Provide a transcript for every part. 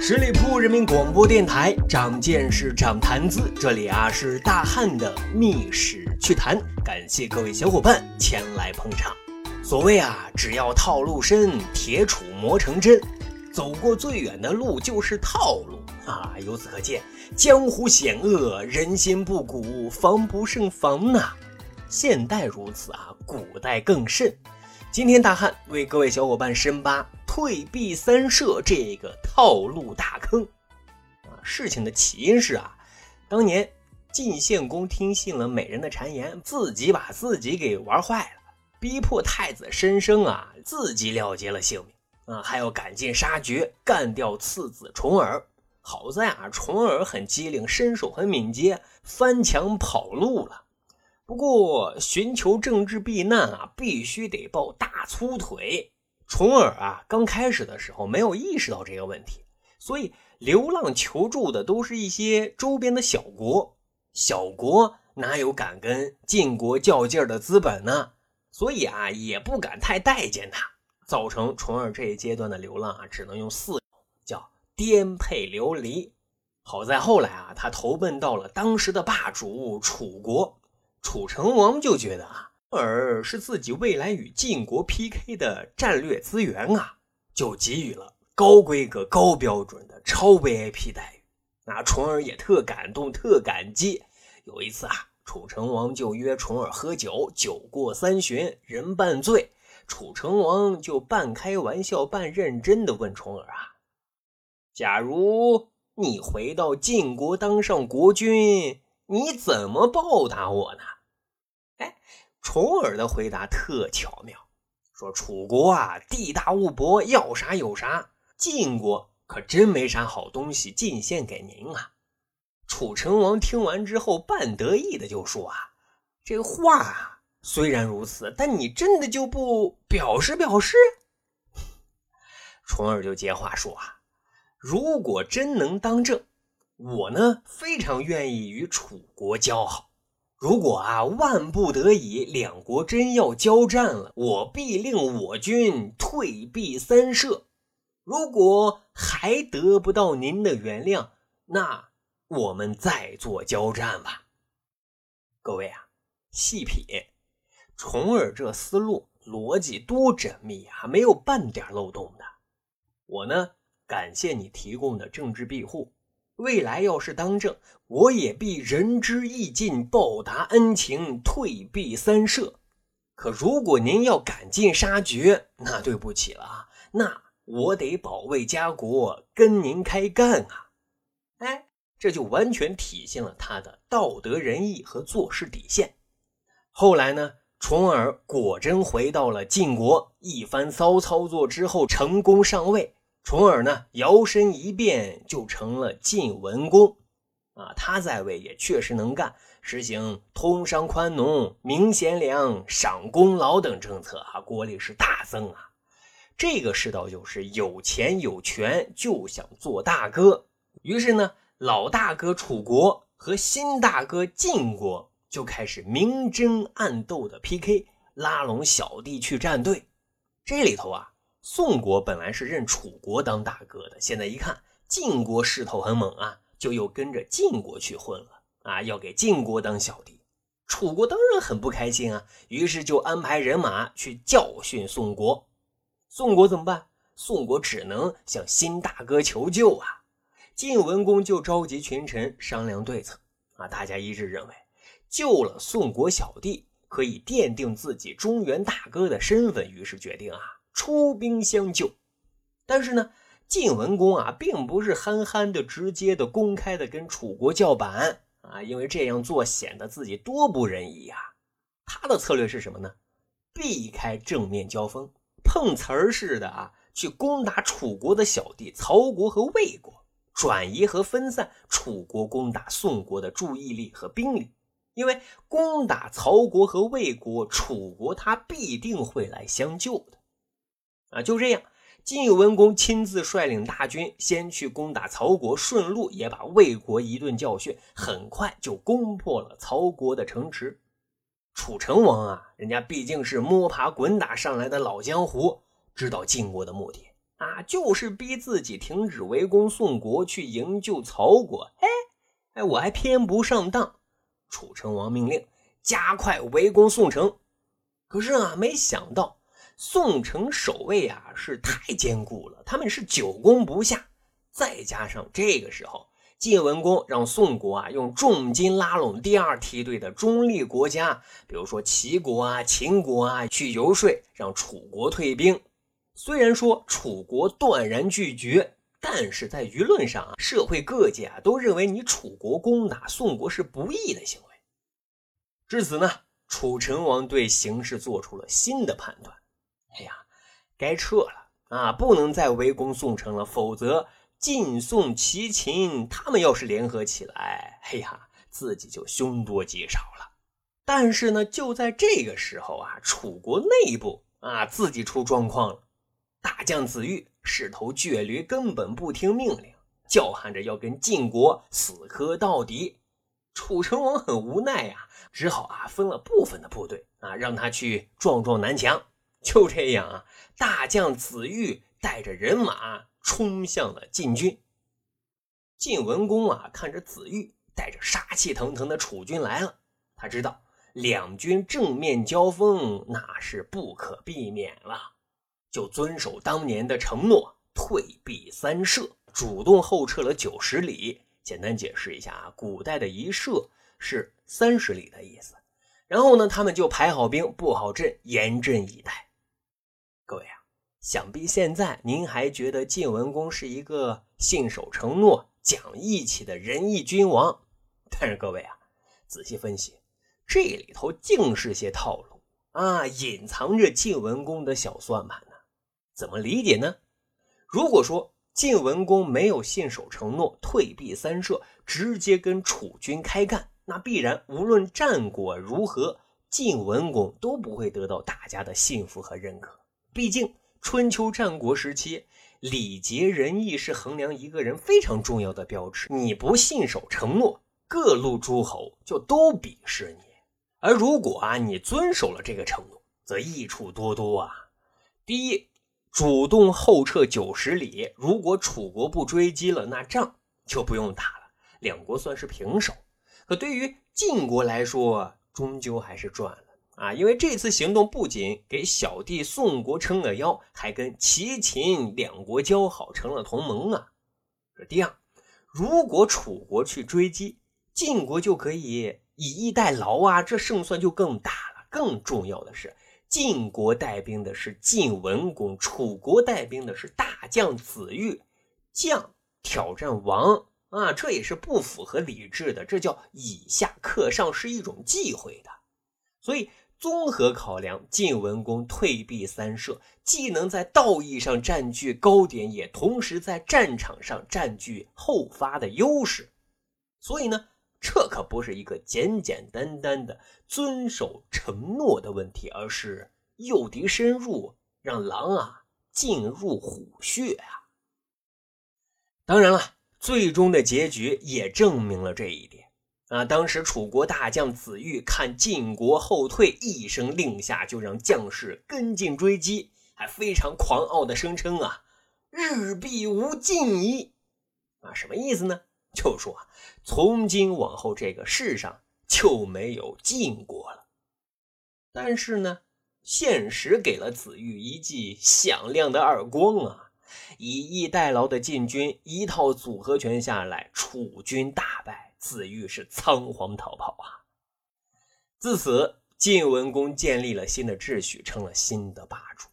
十里铺人民广播电台，长见识，长谈资。这里啊是大汉的密史趣谈，感谢各位小伙伴前来捧场。所谓啊，只要套路深，铁杵磨成针。走过最远的路就是套路啊！由此可见，江湖险恶，人心不古，防不胜防呐。现代如此啊，古代更甚。今天大汉为各位小伙伴深扒。退避三舍这个套路大坑啊！事情的起因是啊，当年晋献公听信了美人的谗言，自己把自己给玩坏了，逼迫太子申生啊自己了结了性命啊，还要赶尽杀绝，干掉次子重耳。好在啊，重耳很机灵，身手很敏捷，翻墙跑路了。不过寻求政治避难啊，必须得抱大粗腿。重耳啊，刚开始的时候没有意识到这个问题，所以流浪求助的都是一些周边的小国，小国哪有敢跟晋国较劲儿的资本呢？所以啊，也不敢太待见他，造成重耳这一阶段的流浪啊，只能用四叫颠沛流离。好在后来啊，他投奔到了当时的霸主楚国，楚成王就觉得啊。而是自己未来与晋国 PK 的战略资源啊，就给予了高规格、高标准的超 VIP 待遇。那重耳也特感动、特感激。有一次啊，楚成王就约重耳喝酒，酒过三巡，人半醉，楚成王就半开玩笑、半认真的问重耳啊：“假如你回到晋国当上国君，你怎么报答我呢？”哎。重耳的回答特巧妙，说：“楚国啊，地大物博，要啥有啥；晋国可真没啥好东西进献给您啊。”楚成王听完之后，半得意的就说：“啊，这话虽然如此，但你真的就不表示表示？” 重耳就接话说：“啊，如果真能当政，我呢非常愿意与楚国交好。”如果啊，万不得已，两国真要交战了，我必令我军退避三舍。如果还得不到您的原谅，那我们再做交战吧。各位啊，细品，重耳这思路逻辑多缜密啊，没有半点漏洞的。我呢，感谢你提供的政治庇护。未来要是当政，我也必仁至义尽，报答恩情，退避三舍。可如果您要赶尽杀绝，那对不起了啊，那我得保卫家国，跟您开干啊！哎，这就完全体现了他的道德仁义和做事底线。后来呢，重耳果真回到了晋国，一番骚操作之后，成功上位。重耳呢，摇身一变就成了晋文公，啊，他在位也确实能干，实行通商宽农、明贤良、赏功劳等政策，啊，国力是大增啊。这个世道就是有钱有权就想做大哥，于是呢，老大哥楚国和新大哥晋国就开始明争暗斗的 PK，拉拢小弟去站队。这里头啊。宋国本来是认楚国当大哥的，现在一看晋国势头很猛啊，就又跟着晋国去混了啊，要给晋国当小弟。楚国当然很不开心啊，于是就安排人马去教训宋国。宋国怎么办？宋国只能向新大哥求救啊。晋文公就召集群臣商量对策啊，大家一致认为救了宋国小弟可以奠定自己中原大哥的身份，于是决定啊。出兵相救，但是呢，晋文公啊，并不是憨憨的、直接的、公开的跟楚国叫板啊，因为这样做显得自己多不仁义呀。他的策略是什么呢？避开正面交锋，碰瓷儿似的啊，去攻打楚国的小弟曹国和魏国，转移和分散楚国攻打宋国的注意力和兵力。因为攻打曹国和魏国，楚国他必定会来相救的。啊，就这样，晋文公亲自率领大军先去攻打曹国，顺路也把魏国一顿教训，很快就攻破了曹国的城池。楚成王啊，人家毕竟是摸爬滚打上来的老江湖，知道晋国的目的啊，就是逼自己停止围攻宋国，去营救曹国。哎哎，我还偏不上当。楚成王命令加快围攻宋城。可是啊，没想到宋城守卫啊是太坚固了，他们是久攻不下。再加上这个时候。晋文公让宋国啊用重金拉拢第二梯队的中立国家，比如说齐国啊、秦国啊，去游说让楚国退兵。虽然说楚国断然拒绝，但是在舆论上啊，社会各界啊都认为你楚国攻打宋国是不义的行为。至此呢，楚成王对形势做出了新的判断：哎呀，该撤了啊，不能再围攻宋城了，否则。晋、宋、齐、秦，他们要是联合起来，哎呀，自己就凶多吉少了。但是呢，就在这个时候啊，楚国内部啊，自己出状况了。大将子玉是头倔驴，根本不听命令，叫喊着要跟晋国死磕到底。楚成王很无奈呀，只好啊，分了部分的部队啊，让他去撞撞南墙。就这样啊，大将子玉带着人马。冲向了晋军。晋文公啊，看着子玉带着杀气腾腾的楚军来了，他知道两军正面交锋那是不可避免了，就遵守当年的承诺，退避三舍，主动后撤了九十里。简单解释一下啊，古代的一舍是三十里的意思。然后呢，他们就排好兵，布好阵，严阵以待。各位啊。想必现在您还觉得晋文公是一个信守承诺、讲义气的仁义君王，但是各位啊，仔细分析，这里头竟是些套路啊，隐藏着晋文公的小算盘呢。怎么理解呢？如果说晋文公没有信守承诺、退避三舍，直接跟楚军开干，那必然无论战果如何，晋文公都不会得到大家的信服和认可。毕竟。春秋战国时期，礼节仁义是衡量一个人非常重要的标志。你不信守承诺，各路诸侯就都鄙视你；而如果啊，你遵守了这个承诺，则益处多多啊。第一，主动后撤九十里，如果楚国不追击了，那仗就不用打了，两国算是平手。可对于晋国来说，终究还是赚了。啊，因为这次行动不仅给小弟宋国撑了腰，还跟齐秦两国交好，成了同盟啊。这第二，如果楚国去追击晋国，就可以以逸待劳啊，这胜算就更大了。更重要的是，晋国带兵的是晋文公，楚国带兵的是大将子玉，将挑战王啊，这也是不符合理智的，这叫以下克上，是一种忌讳的，所以。综合考量，晋文公退避三舍，既能在道义上占据高点，也同时在战场上占据后发的优势。所以呢，这可不是一个简简单单的遵守承诺的问题，而是诱敌深入，让狼啊进入虎穴啊。当然了，最终的结局也证明了这一点。啊！当时楚国大将子玉看晋国后退，一声令下，就让将士跟进追击，还非常狂傲的声称：“啊，日必无晋矣！”啊，什么意思呢？就说啊，从今往后这个世上就没有晋国了。但是呢，现实给了子玉一记响亮的耳光啊！以逸待劳的晋军一套组合拳下来，楚军大败。子玉是仓皇逃跑啊！自此，晋文公建立了新的秩序，成了新的霸主。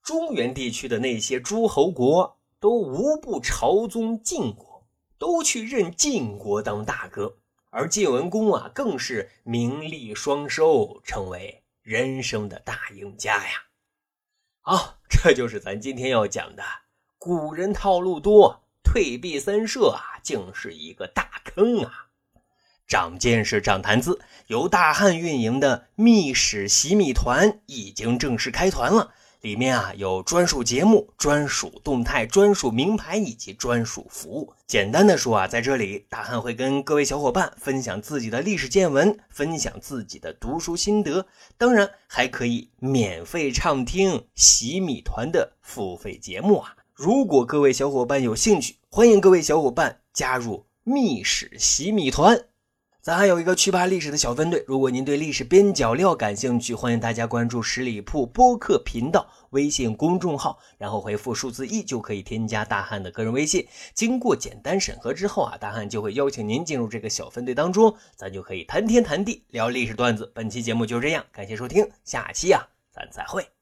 中原地区的那些诸侯国都无不朝宗晋国，都去认晋国当大哥。而晋文公啊，更是名利双收，成为人生的大赢家呀！好，这就是咱今天要讲的。古人套路多，退避三舍啊，竟是一个大坑啊！长见识，长谈资。由大汉运营的密史洗米团已经正式开团了，里面啊有专属节目、专属动态、专属名牌以及专属服务。简单的说啊，在这里大汉会跟各位小伙伴分享自己的历史见闻，分享自己的读书心得，当然还可以免费畅听洗米团的付费节目啊。如果各位小伙伴有兴趣，欢迎各位小伙伴加入密史洗米团。咱还有一个趣扒历史的小分队，如果您对历史边角料感兴趣，欢迎大家关注十里铺播客频道微信公众号，然后回复数字一就可以添加大汉的个人微信。经过简单审核之后啊，大汉就会邀请您进入这个小分队当中，咱就可以谈天谈地聊历史段子。本期节目就这样，感谢收听，下期啊，咱再会。